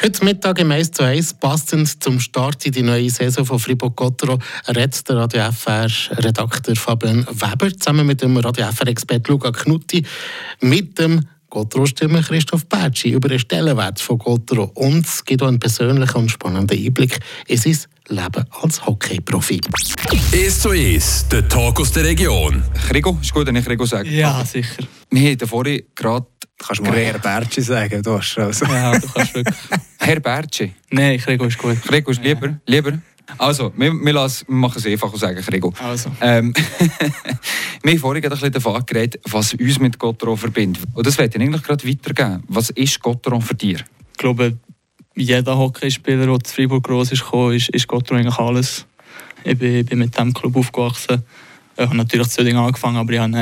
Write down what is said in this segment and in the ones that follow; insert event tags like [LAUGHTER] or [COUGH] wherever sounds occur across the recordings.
Heute Mittag im 1 zu 1, passend zum Start in die neue Saison von Fribourg-Gottero, redet der Radio FR-Redakteur Fabian Weber zusammen mit dem Radio FR-Expert Luca Knutti mit dem Gottro-Stimme Christoph Bertschi über den Stellenwert von Gottro und es gibt auch einen persönlichen und spannenden Einblick in sein Leben als Hockey-Profi. 1 zu 1, der Talk aus der Region. Krigo, ist gut, wenn ich Krigo sage? Ja, sicher. Wir haben vorhin gerade... Kannst du mal Bertschi sagen? Du hast also. Ja, du kannst wirklich. Herr Bertschi. Nein, Krigo ist gut. Krigo ist lieber. lieber. Also, wir, wir, lassen, wir machen es einfach und sagen Krigo. Also. Ähm, [LAUGHS] wir haben vorhin ein bisschen davon geredet, was uns mit Gotteron verbindet. Und das werde ich eigentlich gerade weitergeben. Was ist Gotteron für dich? Ich glaube, jeder Hockeyspieler, der zu Freiburg groß ist, ist, ist Gotteron eigentlich alles. Ich bin, bin mit diesem Club aufgewachsen. Ich habe natürlich zu Dinge angefangen, aber ich habe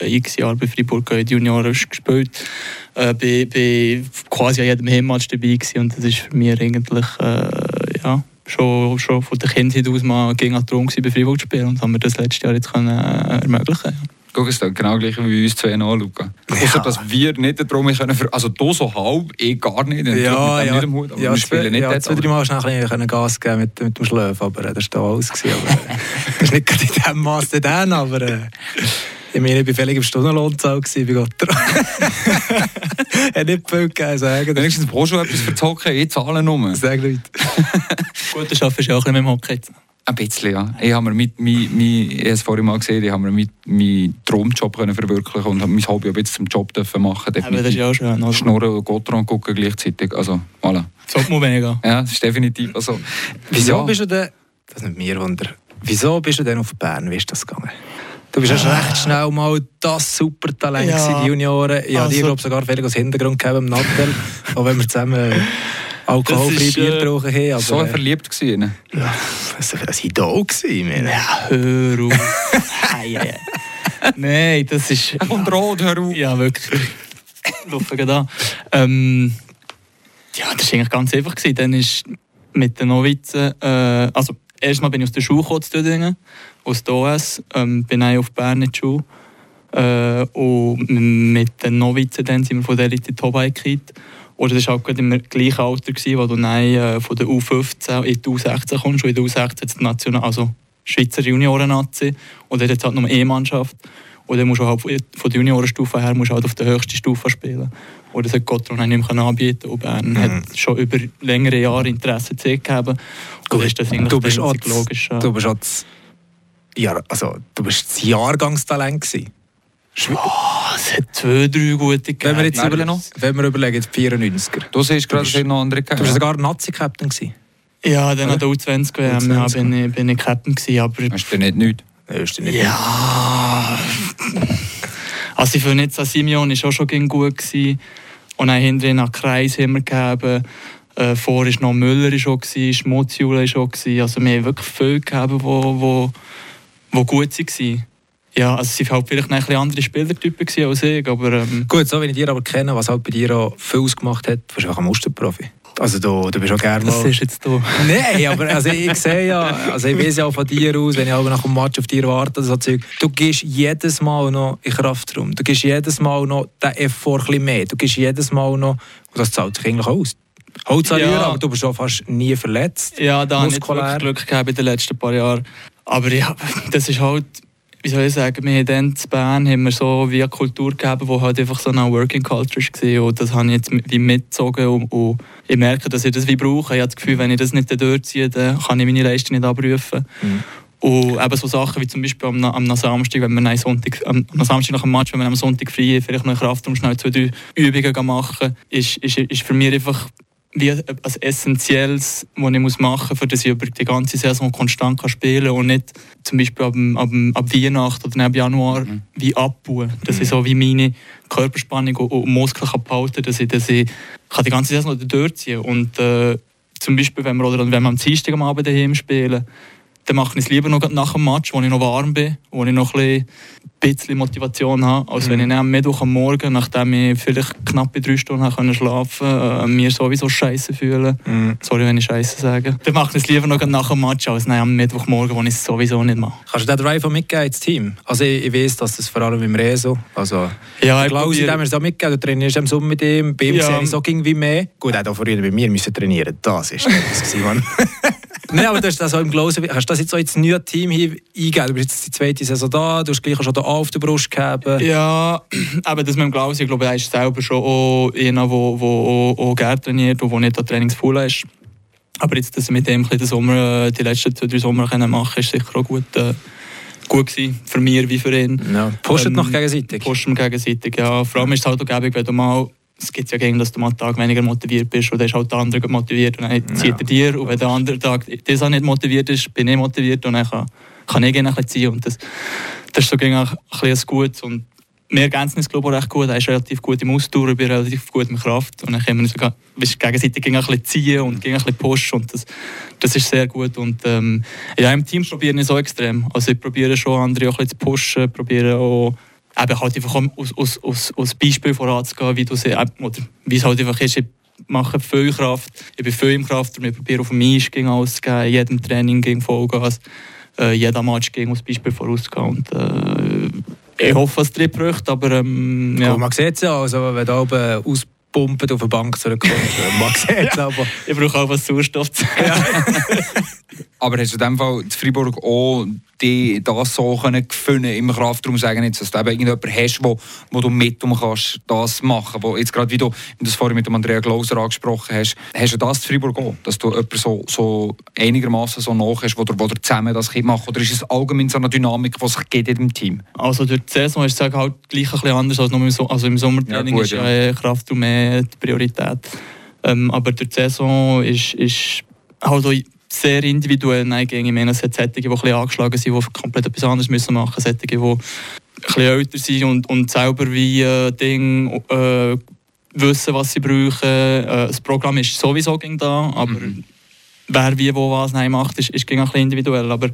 äh, x Jahre bei Freiburg in Junioren gespielt. Äh, bin, bin quasi an jedem Heimmatch dabei gewesen und das ist für mich eigentlich äh, ja, schon, schon von der Kindheit aus mal gegen Traum bei Freiburg zu spielen und haben wir das letztes Jahr jetzt können, äh, ermöglichen. Ja. Guck, es genau gleich wie uns zwei an, Luca. Ja. Außer, dass wir nicht den Traum können, also du so halb, eh gar nicht, ja, ja, nicht Hut, aber ja, wir spielen nicht ja, dort. zwei, drei Mal schnell ein Gas geben mit, mit dem Schlöf, aber äh, das war da alles. Gewesen, aber, äh, [LAUGHS] das ist nicht gerade in diesem Maß dann, aber... Äh, ich meine, ich war völlig im Stundenlohnzahl bei Gott. [LAUGHS] Hat nicht viel gegeben, sagen. Wenigstens brauchst du etwas für das Hockey, ich zahle nur. Sag nicht. [LAUGHS] Gut, das schaffst du auch ein bisschen mit dem Hockey. Ein bisschen, ja. Ich habe mir mit, mein, mein, ich habe es vorhin mal gesehen, ich habe mir mit meinen Traumjob können verwirklichen und mein Hobby ein zum Job dürfen machen. Ja, das ist ja auch schön. Also. Schnurren und Gotron gucken gleichzeitig. Also, voilà. Sollte man mega. Ja, das ist definitiv. Also, Wieso ja. bist du denn, das nimmt mir Wunder, wieso bist du denn auf Bern? Wie ist das gegangen? Du bist ja recht schnell mal das Supertalent ja. die Junioren. Ich also, habe dir glaube sogar völlig als Hintergrund gegeben im Nattel, auch wenn wir zusammen alkoholfreie Bier äh, getrunken haben. Aber, so verliebt gewesen? Ja, das war ein Idol gewesen. Ja, hör auf. [LAUGHS] Nein, das ist... Und rot, hör auf. Ja, wirklich. [LAUGHS] Laufen da. Ähm, ja, das war eigentlich ganz einfach. Gewesen. Dann ist mit den Novizen... Äh, also, erstmal bin ich aus der Schule gekommen, zu Dödingen, aus der OS. Ähm, bin ich auf Bern in die Schule. Äh, und mit den Novizen dann sind wir von der Elite Tobai gekriegt. Oder das war auch halt im gleichen Alter, gewesen, wo du dann, äh, von der U15 in die U16 kommst. Und in der U16 die National, also Schweizer Junioren-Nazi. Und dann hat halt noch eine E-Mannschaft. Und dann musst du halt von der Juniorenstufe her musst halt auf der höchsten Stufe spielen. Und das hat Gotron nicht mehr anbieten Und Bern mhm. hat schon über längere Jahre Interesse gegeben. Du, ist das du bist auch logisch. Du bist auch das, ja, also, du bist das Jahrgangstalent gewesen. Oh, es hat zwei, drei gute gegeben. Wenn wir jetzt überlegen, wenn wir überlegen, 94er. Du siehst gerade, dass noch andere gegeben Du warst sogar Nazi-Captain gewesen. Ja, dann an der U20 WM ja, bin, ich, bin ich Captain gewesen, aber... Hast du nicht nichts? Hast du nicht Ja... Also ich finde jetzt, Simeon war auch schon gut. Gewesen. Und dann hinterher nach Kreis haben wir gegeben. Äh, vor war noch Müller schon, Schmutzjule war schon. Also wir haben wirklich viel gegeben, die wo, wo, wo gut waren. Ja, also es waren halt vielleicht ein bisschen andere Spielertypen als ich, aber... Ähm Gut, so wie ich dir aber kenne, was halt bei dir auch viel ausgemacht hat, du bist einfach ein Musterprofi. Also du, du bist auch gerne. Das ist jetzt du. [LAUGHS] Nein, aber also ich sehe ja, also ich weiß ja auch von dir aus, wenn ich auch nach dem Match auf dir warte, so Zeug, du gehst jedes Mal noch in Kraftraum, du gehst jedes Mal noch den Effort ein bisschen mehr, du gehst jedes Mal noch, und das zahlt sich eigentlich aus. Holz ja. aber du bist auch fast nie verletzt. Ja, da habe ich Glück gehabt in den letzten paar Jahren. Aber ja, [LAUGHS] das ist halt wie soll ich sagen, wir haben dann in Bern haben wir so wie eine Kultur gegeben, die halt einfach so eine Working Culture war. Und das habe ich jetzt wie mitgezogen und, und ich merke, dass ich das wie brauche. Ich habe das Gefühl, wenn ich das nicht durchziehe, dann kann ich meine Leistung nicht abrufen. Mhm. Und eben so Sachen wie zum Beispiel am, am Samstag, wenn wir Sonntag, am, am Samstag nach dem Match, wenn wir am Sonntag frei vielleicht noch Kraft um schnell zwei, drei Übungen machen, ist, ist, ist für mich einfach wie ein Essentielles, was ich muss machen muss, damit ich über die ganze Saison konstant kann spielen kann und nicht zum Beispiel ab, ab, ab Weihnachten oder ab Januar mhm. wie abbauen. Dass mhm. ich so wie meine Körperspannung und, und Muskeln kann behalten kann, dass ich, dass ich kann die ganze Saison durchziehen kann. Und äh, zum Beispiel, wenn wir, oder wenn wir am Dienstag am Abend daheim spielen, dann mache ich es lieber noch nach dem Match, wo ich noch warm bin, wo ich noch ein bisschen Motivation habe, als wenn ich dann am Mittwoch am Morgen, nachdem ich vielleicht knappe drei Stunden können schlafen äh, mir sowieso scheiße fühle. Sorry, wenn ich scheiße sage. Dann mache ich es lieber noch nach dem Match, als am Mittwochmorgen, wo ich es sowieso nicht mache. Kannst du den Drive auch mitgeben ins Team? Also ich, ich weiß, dass das vor allem im Reso, also Ja, ich glaube, dem du auch mitgegeben, du trainierst im Sommer mit ihm, bei ihm Ja. sehe ich so irgendwie mehr. Gut, er hat auch vorhin bei mir müssen trainieren, das ist das gewesen, Mann. [LAUGHS] Nein, aber du hast das auch im Glosen, hast du das jetzt so ins neue Team hier eingegeben? Du bist jetzt die zweite Saison da, du hast gleich auch schon da auf der Brust gehabt. Ja, aber das mit dem Klaus, ich glaube, er ist selber schon auch einer, der wo, auch, auch gerne trainiert und der nicht an Trainingspool ist. Aber jetzt, dass er mit dem den Sommer, äh, die letzten zwei, drei Sommer können machen ist sicher auch gut, äh, gut gewesen. Für mich wie für ihn. Ja. Pushet Ähm, noch gegenseitig. Pushen wir gegenseitig, ja. Vor allem ist es halt auch gäbig, wenn du mal es gibt ja gegen, dass du mal einen Tag weniger motiviert bist dann ist halt der andere motiviert und dann zieht er dir und wenn der andere Tag das auch nicht motiviert ist, bin ich motiviert und dann kann, kann ich gerne ein bisschen ziehen und das, das ist so gegen ein bisschen Gutes und wir ergänzen uns glaube ich auch recht gut, er ist relativ gut im Ausdauer, ich bin relativ gut in Kraft und dann können wir uns sogar- gegenseitig gegen ein bisschen ziehen und gegen ein bisschen pushen und das, das ist sehr gut und ähm, ja, im Team probiere ich so extrem, also ich probiere schon andere auch ein bisschen zu pushen, probiere auch eben halt einfach aus, aus, aus, aus Beispiel voranzugehen, wie du sie, oder wie es halt einfach ist, ich mache viel Kraft, ich bin viel im Kraft und ich probiere auf mich gegen alles zu geben, jedem Training gegen Vollgas, äh, jeder Match gegen als Beispiel vorauszugehen und äh, ich hoffe, es tritt Früchte, aber ähm, Ja. Man sieht es ja, also wenn du oben auspumpen auf der Bank zurückkommst, [LAUGHS] man sieht es aber. ich brauche auch was Sauerstoff zu [LAUGHS] Aber hast du in dem Fall in Freiburg auch die, das so können gefunden im Kraftraum sagen, jetzt, dass du eben irgendjemanden hast, wo, wo du mit um kannst, das machen. Wo jetzt gerade wie du das vorhin mit dem Andrea Glauser angesprochen hast, hast du das in Freiburg auch, dass du jemanden so, so einigermaßen so nach hast, wo du, wo du zusammen das Kind machen Oder ist es allgemein so eine Dynamik, die sich geht in dem Team? Also durch die Saison ist es halt gleich ein bisschen anders als nur im, so also im Sommertraining Ja, gut, ist ja. ja eh Kraft und mehr die Priorität. Ähm, aber durch die Saison ist, ist halt auch sehr individuell Neigänge. Ich meine, es hat solche, die ein bisschen angeschlagen sind, die komplett etwas anderes müssen machen müssen. Solche, die ein bisschen älter sind und, und selber wie äh, Ding, äh, wissen, was sie brauchen. Äh, das Programm ist sowieso da, aber Mhm. wer wie wo was nein macht, ist, ist ein bisschen individuell. Aber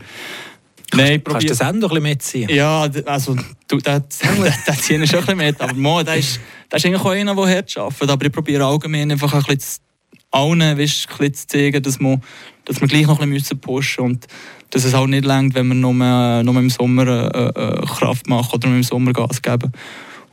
nein, Kannst du probier- das Ende noch ein bisschen mitziehen? ja, also du, der, der, [LAUGHS] der zieht schon ein bisschen mit. Aber Mo, der ist, der ist eigentlich auch einer, der hart arbeitet. Aber ich probiere allgemein einfach ein bisschen zu, allen weißt, ein bisschen zu zeigen, dass wir, dass wir gleich noch ein bisschen pushen müssen. Und dass es auch nicht reicht, wenn wir nur, nur im Sommer äh, äh, Kraft machen oder nur im Sommer Gas geben.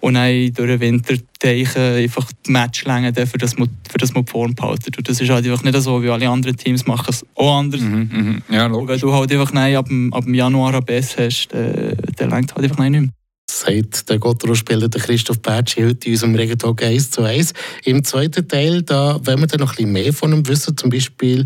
Und dann durch den Winter teichen einfach die Matchlänge, für das wir, für das wir die Form behalten. Und das ist halt einfach nicht so, wie alle anderen Teams machen es auch anders. Mhm, mhm. Ja, wenn du halt einfach nein, ab, dem, ab dem Januar Bess hast, dann, dann reicht halt einfach nein nicht mehr. Sagt der Gottro-Spieler Christoph Bertschi heute in unserem Regentalk 1 zu 1. Im zweiten Teil, da wollen wir dann noch ein bisschen mehr von ihm wissen, zum Beispiel,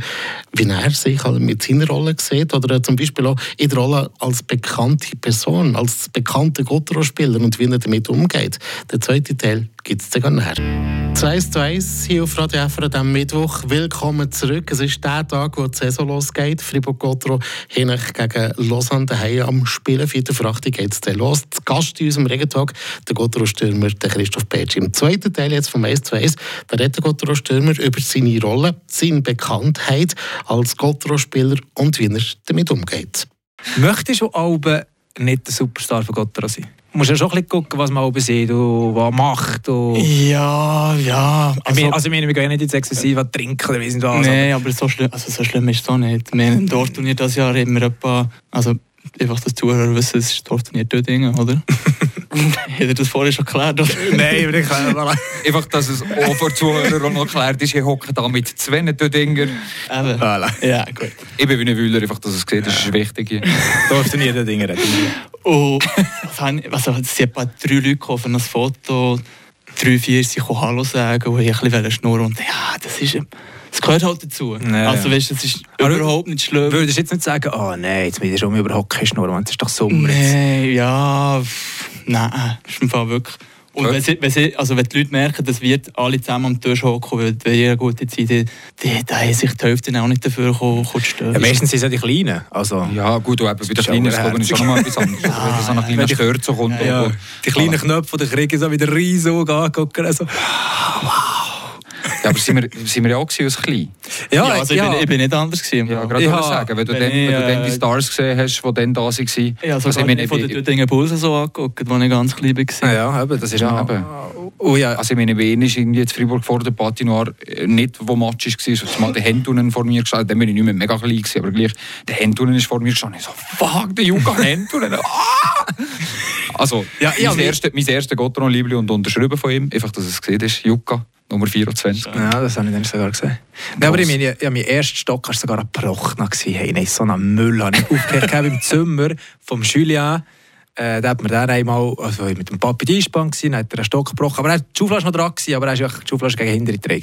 wie er sich halt mit seiner Rolle sieht oder zum Beispiel auch in der Rolle als bekannte Person, als bekannter Gottro-Spieler und wie er damit umgeht. Der zweite Teil gibt es dann nachher. 2 zu 1 hier auf Radio an diesem Mittwoch. Willkommen zurück. Es ist der Tag, wo die Saison losgeht. Fribourg-Gotro hin gegen Lausanne daheim am Spielen. 4. für 8 geht es dann los. Der Gast in unserem Regentag, der Gotro-Stürmer Christoph Petsch. Im zweiten Teil jetzt vom 1 zu 1, da redet der Gotro-Stürmer über seine Rolle, seine Bekanntheit als Gotro-Spieler und wie er damit umgeht. Möchtest du Alben nicht der Superstar von Gotthard sein? Musst ja schon ein bisschen gucken, was man Alben sieht und was macht. Und Ja, ja. Ich meine, also, ich meine, wir gehen ja nicht ins Exzessive trinken oder weiss nicht was. Nein, aber so schlimm, also so schlimm ist es auch nicht. Wir haben im Dorfturnier dieses Jahr immer etwa, also einfach das Zuhörer wissen, es ist Dorfturnier Dödingen, oder? [LAUGHS] Hätte [LAUGHS] ihr das vorher schon geklärt? Oder? [LAUGHS] Nein, aber ich kann Einfach, dass es auch für die Zuhörer auch noch erklärt ist, ich hocke da mit zwei Dinger. Eben. Voilà. Ja, gut. Ich bin wie ein Wühler, einfach, dass es sieht, das ist wichtig. hier. [LAUGHS] Darfst du nie den Dinge reden. Und was haben, also, es sind etwa drei Leute gekommen für ein Foto, drei, vier sind gekommen Hallo sagen und ich ein bisschen schnurren und ja, das ist... Das gehört halt dazu. Ja, also weißt du, es ist Aber überhaupt nicht schlimm. Würdest du jetzt nicht sagen, oh nein, jetzt bin ich schon über Hockey schnurren, es ist doch Sommer. Nein, ja, pff, nein, ist im Fall wirklich. Und wenn, sie, wenn, sie, also wenn die Leute merken, dass wir alle zusammen am Tisch hocken, weil ihr eine gute Zeit die, die, da haben sich die Hälfte auch nicht dafür gekommen, zu stören. Ja, meistens sind es ja die Kleinen. Also, Ja, gut, du bei den Kleinen ist schon noch mal etwas anderes. [LAUGHS] Also, wenn so ein kleiner Stör so kommt. ja, und- die kleinen Knöpfe, die kriegen so wieder riesig angucken. Also. Ja, aber sind wir, sind wir ja auch als klein? Ja, also ich, Bin, ich bin nicht anders gewesen. Ja, gerade ja, sagen, wenn du, dann, wenn du dann die äh, Stars gesehen hast, die dann da waren. Ja, also, also ich meine, von den Döttingen Bulls so angeguckt, wo ich ganz klein war. Ja, eben, das ist ja, eben. Oh, ja. Also ich meine, wen ist irgendwie jetzt Fribourg vor der Patinoir äh, nicht, wo Match war, so mal der Hentunen vor mir gestanden, dann bin ich nicht mehr mega klein gewesen, aber gleich, der Hentunen ist vor mir gestanden, ich so, fuck, der Juka [LAUGHS] Hentunen, ah! Also, ja, mein, erste, mein erster Gotteron-Liebling und unterschrieben von ihm, einfach, dass es gesehen ist, Juka. Nummer 24. Ja, das habe ich dann sogar gesehen. Nein, aber ich meine, ja, mein erster Stock war sogar ein Bruch. Hey, nein, so einen Müll habe ich aufgehört im Zimmer vom Julien. Äh, da hat man dann einmal, also mit dem Papi die Einspann gewesen, hat er einen Stock gebrochen. Aber er war die Schauflasche noch dran, gewesen, aber er war die Schauflasche gegen hintere Dreh.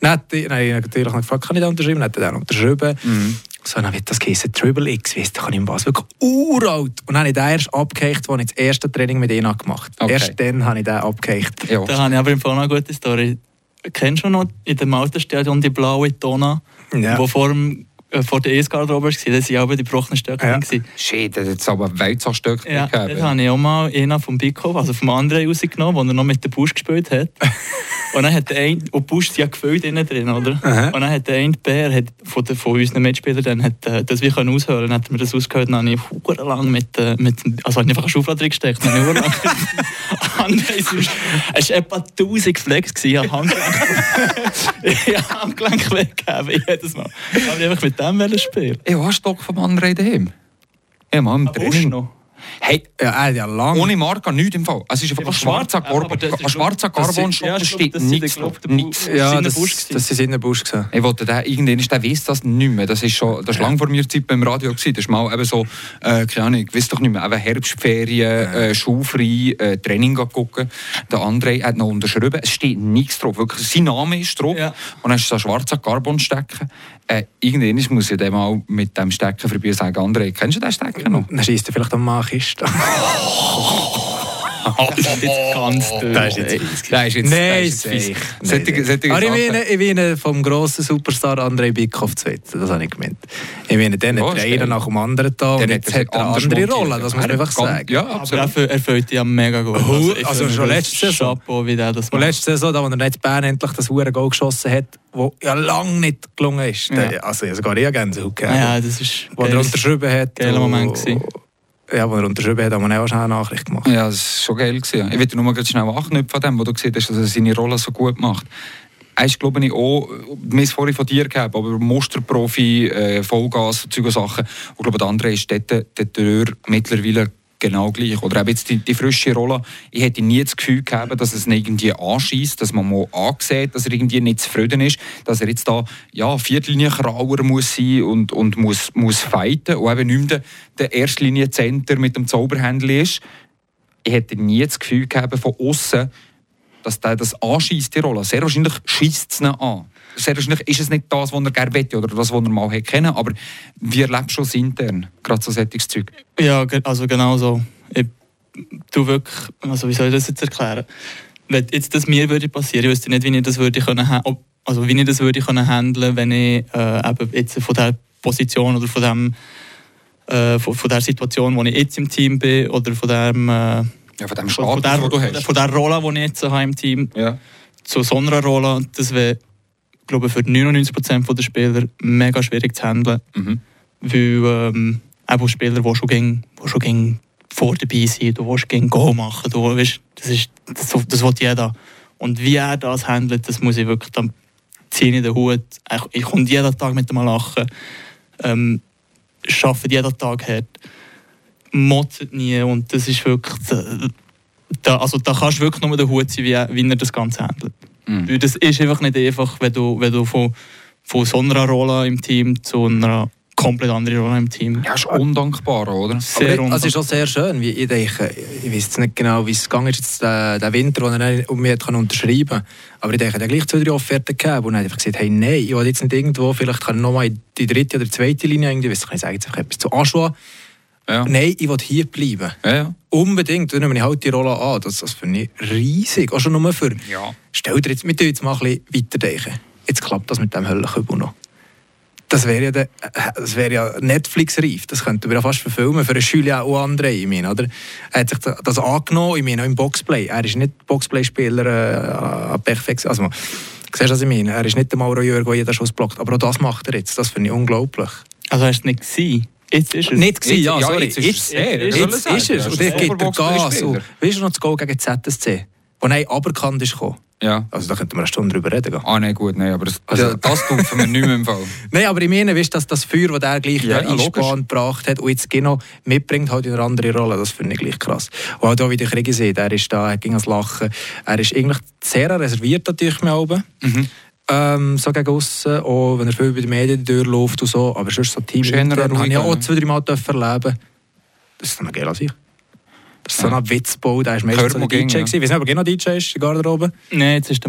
Dann habe ich natürlich gefragt, kann ich da unterschreiben? Dann hat er dann unterschrieben. Mhm. So, dann wird das geheißen Triple X, weißt du, kann ich Bass wirklich uralt. Und dann habe ich den erst abgehakt, als ich das erste Training mit ihnen gemacht habe. Okay. Erst dann habe ich den abgehakt. Ja. Da habe ich aber im Fall noch eine gute Story. Kennst du noch in dem Autostadion die blaue Tonne, ja. wo vor dem vor der E-Garderobe war, das waren aber die gebrochenen Stöcke. Ja. Shit, das hat aber Weizsachstöcke ja, gegeben. Dann habe ich auch mal einen vom Biko, also vom anderen rausgenommen, wo er noch mit dem Busch gespielt hat. [LAUGHS] und dann hat der eine, und Busch ist ja gefüllt innen drin, oder? Aha. Und dann hat der eine Bär hat von, der, von unseren Mitspielern dann hat, äh, das wir können aushören, dann hat mir das ausgehört, dann habe ich lang mit, äh, mit also habe ich einfach eine Schaufel drin gesteckt, dann habe ich [LAUGHS] es war etwa 1000 Flex, habe Handgelenk, ich habe Handgelenk [LAUGHS] weggegeben, jedes Mal. Aber einfach mit dem spielen Ich habe einen Stock vom anderen daheim. Ja, Mann, im Training. Noch? Hey, ja, ja, lang. ohne Marke nichts im Fall. Es ist einfach ein schwarzer Carbon. Ein schwarzer Carbon-Shop, steht nichts drauf. Ja, das, das ist in der Busch gesehen. Ich wollte da, irgendwann ist der weiss das nicht mehr. Das ist schon, das ist lang vor mir Zeit beim Radio gewesen. Das ist mal eben so, äh, keine Ahnung, ich weiß doch nicht mehr, eben Herbstferien, äh, schulfrei, äh, Training gucken. Der André hat noch unterschrieben. Es steht nichts drauf. Wirklich, sein Name ist drauf. Ja. Und dann ist so ein schwarzer Carbon stecken. Äh, irgendwann muss ich dann mal mit dem Stecken vorbei sagen, André, kennst du den Stecken noch? Dann schießt er vielleicht am Machist. [LAUGHS] das ist jetzt ganz dünn. Das ist jetzt, das ist jetzt, Nein, ist Aber ich meine, ich meine vom grossen Superstar André Bickhoff zu wetten, das habe ich gemeint. Ich meine, den hat der eine nach dem anderen da und jetzt hat er eine andere Rolle, das muss man einfach sagen. Ja, absolut. Aber er erfüllt ja mega gut. Also, also schon letzte Saison. Chapeau, wie der das macht. Und letzte Saison, da, wo er nicht Bern endlich das Hure Goal geschossen hat, wo ja lange nicht gelungen ist. Ja. Also sogar ich Gänsehaut gegeben. Ja, das ist... Wo er unterschrieben hat. Geiler Moment gewesen ja, als er unterschrieben hat, haben wir auch schnell eine Nachricht gemacht. Ja, das war schon geil. Gewesen. Ich will nur mal schnell anknüpfen von dem, wo du gesehen hast, dass er seine Rolle so gut macht. Er ist, glaube ich, auch, wir vorhin von dir gegeben, aber Musterprofi, äh, Vollgas, solche Sachen. Und ich glaube, der andere ist dort, dort mittlerweile genau gleich. Oder eben jetzt die, die, frische Rolle. Ich hätte nie das Gefühl gehabt, dass es ihn irgendwie anschießt, dass man mal ansieht, dass er irgendwie nicht zufrieden ist, dass er jetzt da ja, Viertlinie-Krauer muss sein und, und muss, muss fighten und eben nicht mehr der, Erstlinie-Center mit dem Zauberhändler ist. Ich hätte nie das Gefühl gehabt von außen, dass der das anschießt, die Rolle. Sehr wahrscheinlich schießt es ihn an sehr wahrscheinlich ist es nicht das, was er gerne möchte oder das, was er mal hätte kennen, aber wie erlebst du es intern, gerade so solches Zeug? Ja, also genau so. Ich, du wirklich, also wie soll ich das jetzt erklären? Wenn jetzt das mir würde passieren, ich wüsste nicht, wie ich das würde können, also wie ich das würde können handeln, wenn ich äh, eben jetzt von der Position oder von dem äh, von, von der Situation, wo ich jetzt im Team bin oder von dem äh, ja, von dem Status, von der, du hast. Von der Rolle, die ich jetzt habe im Team, ja. zu so einer Rolle, das wäre glaube, für 99% der Spieler mega schwierig zu handeln. Mhm. Weil ähm, auch Spieler, die schon, gegen, die schon gegen vor dabei sind, du willst gegen Go machen, du, weißt, das, ist, das, das will jeder. Und wie er das handelt, das muss ich wirklich, dann ziehe ich den Hut. Ich, ich komme jeden Tag mit ihm lachen. Ähm, arbeitet jeden Tag hart. Motzt nie und das ist wirklich, da, also da kannst du wirklich nur den Hut sein, wie, wie er das Ganze handelt. Mhm. Das ist einfach nicht einfach, wenn du, wenn du von, von so einer Rolle im Team zu einer komplett andere Rolle im Team. Ja, ist undankbar, oder? Sehr Aber es ist auch sehr schön, wie ich denke, ich weiß nicht genau, wie es gegangen ist, jetzt, äh, der Winter, wo er um mich hat unterschreiben konnte. Aber ich denke, er hat gleich zwei, drei Offerten gegeben und er hat einfach gesagt, hey, nein, ich will jetzt nicht irgendwo, vielleicht kann ich nochmal in die dritte oder zweite Linie irgendwie, weiß ich, ich sage etwas zu Aschua. Ja. Nein, ich will hier bleiben. Ja, ja. Unbedingt, dann nehme ich halt die Rolle an. Das, das finde ich riesig. Auch schon nur für... Ja. Stell dir jetzt, wir jetzt mal ein bisschen weiterdenken. Jetzt klappt das mit dem Höllenkübel noch. Das wäre ja, wär ja Netflix-reif. Das könnte man ja fast verfilmen für einen Schüler und andere. Ich meine, oder? Er hat sich das angenommen, ich meine, auch im Boxplay. Er ist nicht Boxplay-Spieler äh, perfekt. Also, Siehst du, was ich meine? Er ist nicht der Mauro Jörg, der jeden Schuss blockt. Aber auch das macht er jetzt. Das finde ich unglaublich. Also hast du es nicht gesehen? Jetzt ist es. Nicht gewesen, ja, sorry. jetzt ist es jetzt, ist es. Und der gibt der Gas. Weißt du noch das Goal gegen ZSC? Wo er aberkannt ist gekommen? Ja. Also da könnten wir eine Stunde drüber reden. Ah, nein, gut, nein, aber das, Also- das tut mich nicht mehr im Fall. [LAUGHS] Nein, aber ich meine, weißt, dass das Feuer, das der gleich Ja, einspannt gebracht hat und jetzt genau mitbringt, halt in eine andere Rolle. Das finde ich gleich krass. Und auch da, wie der Krieg sieht, er ist da, er ging ans Lachen. Er ist eigentlich sehr reserviert natürlich mehr oben. Mhm. Ähm, so gegen aussen, auch wenn er viel bei den Medien durchläuft und so. Aber sonst so Team intern habe ich auch ne? zwei, drei Mal erleben. Das ist ein geil an sich. Das ist so ein Witzbau, der ist meistens so ein DJ. gewesen. Ich weiß nicht, ob er genau DJ ist, in der Garderobe. Nein, jetzt ist der Mann.